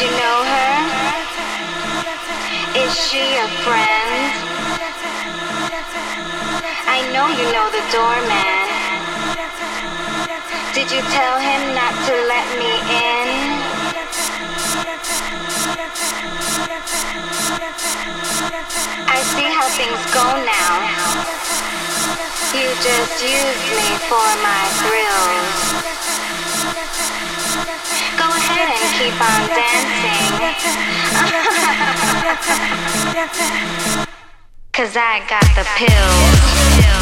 you know her? Is she a friend? I know you know the doorman. Did you tell him not to let me in? I see how things go now. You just use me for my thrills. Go ahead and keep on dancing. Cause I got the pills.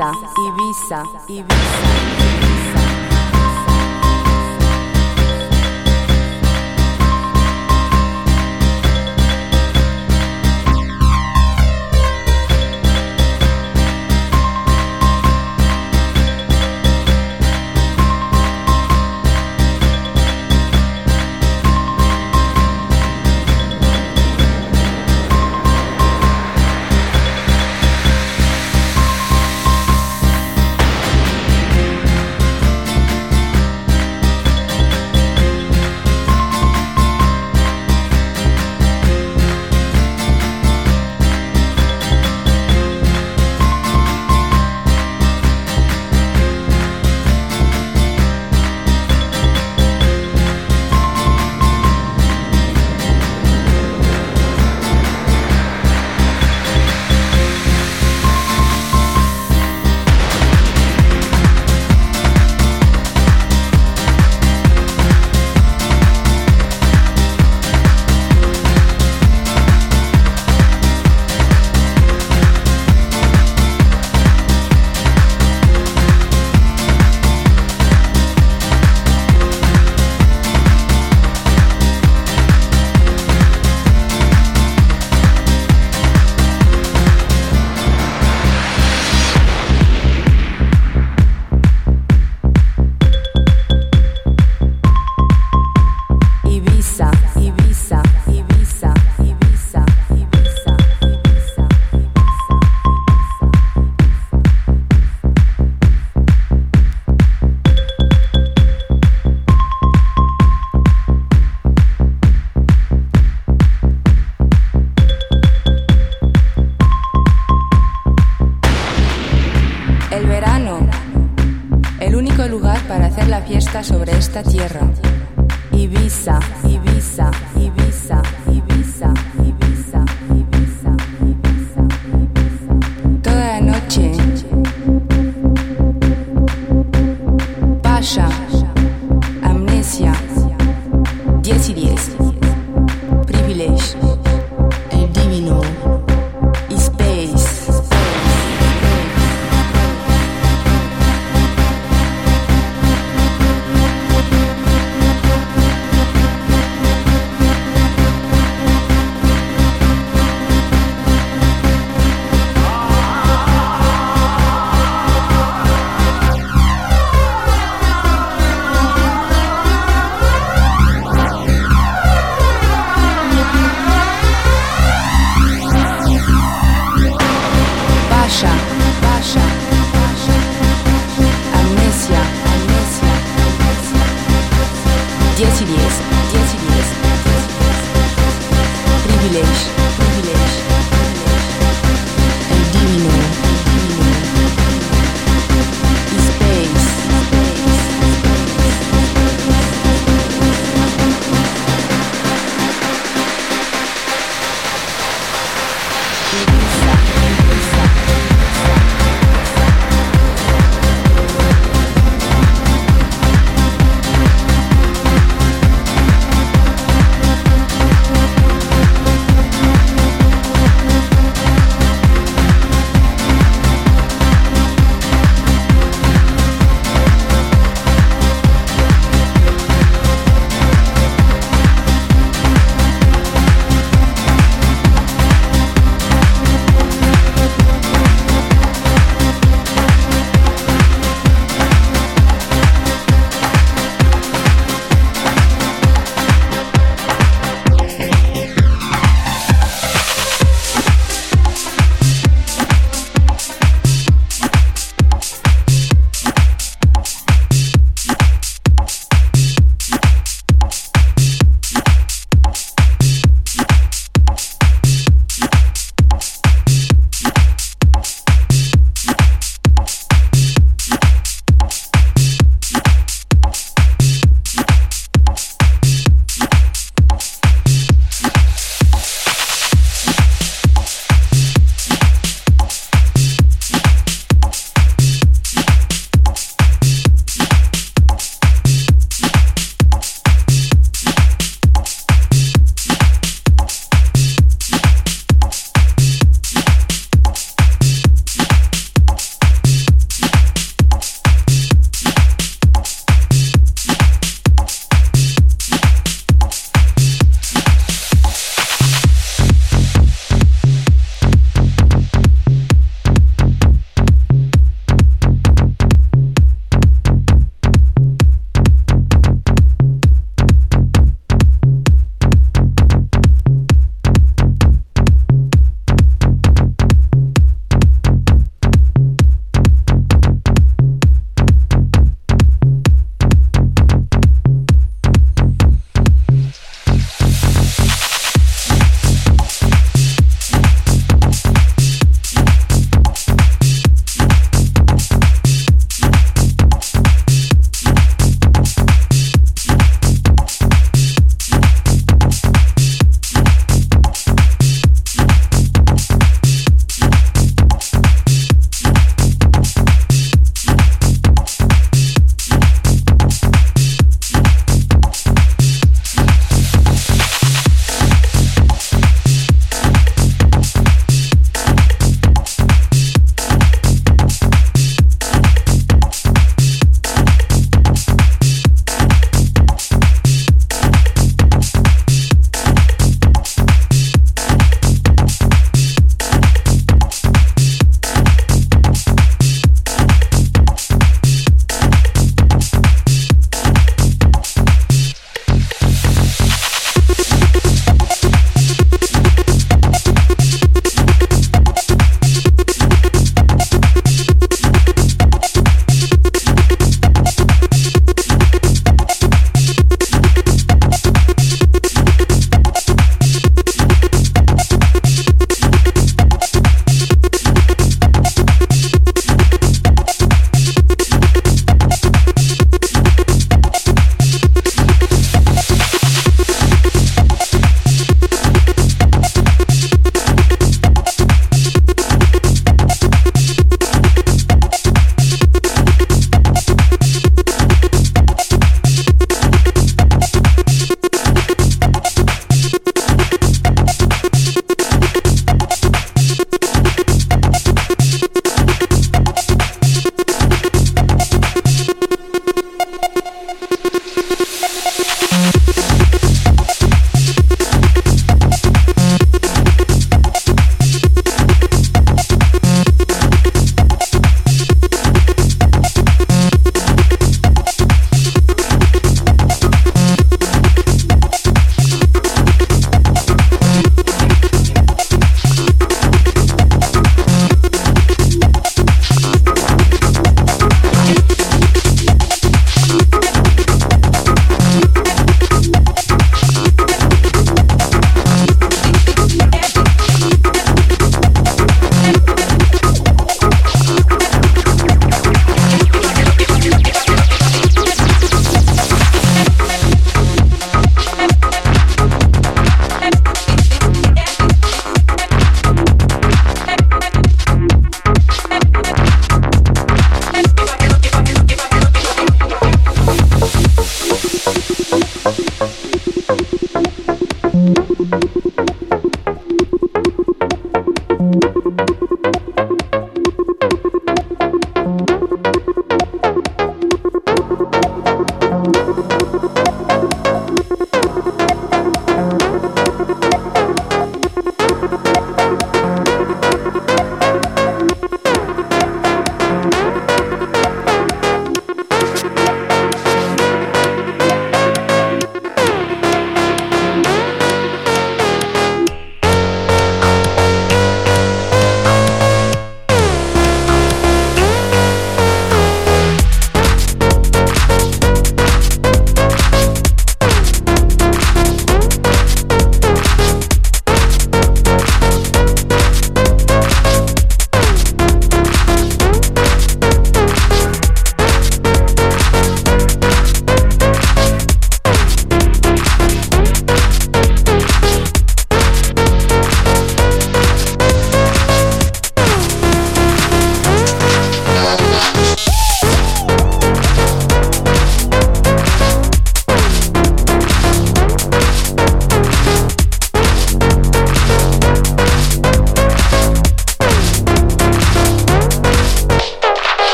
Ibiza, Ibiza, Ibiza. Ibiza.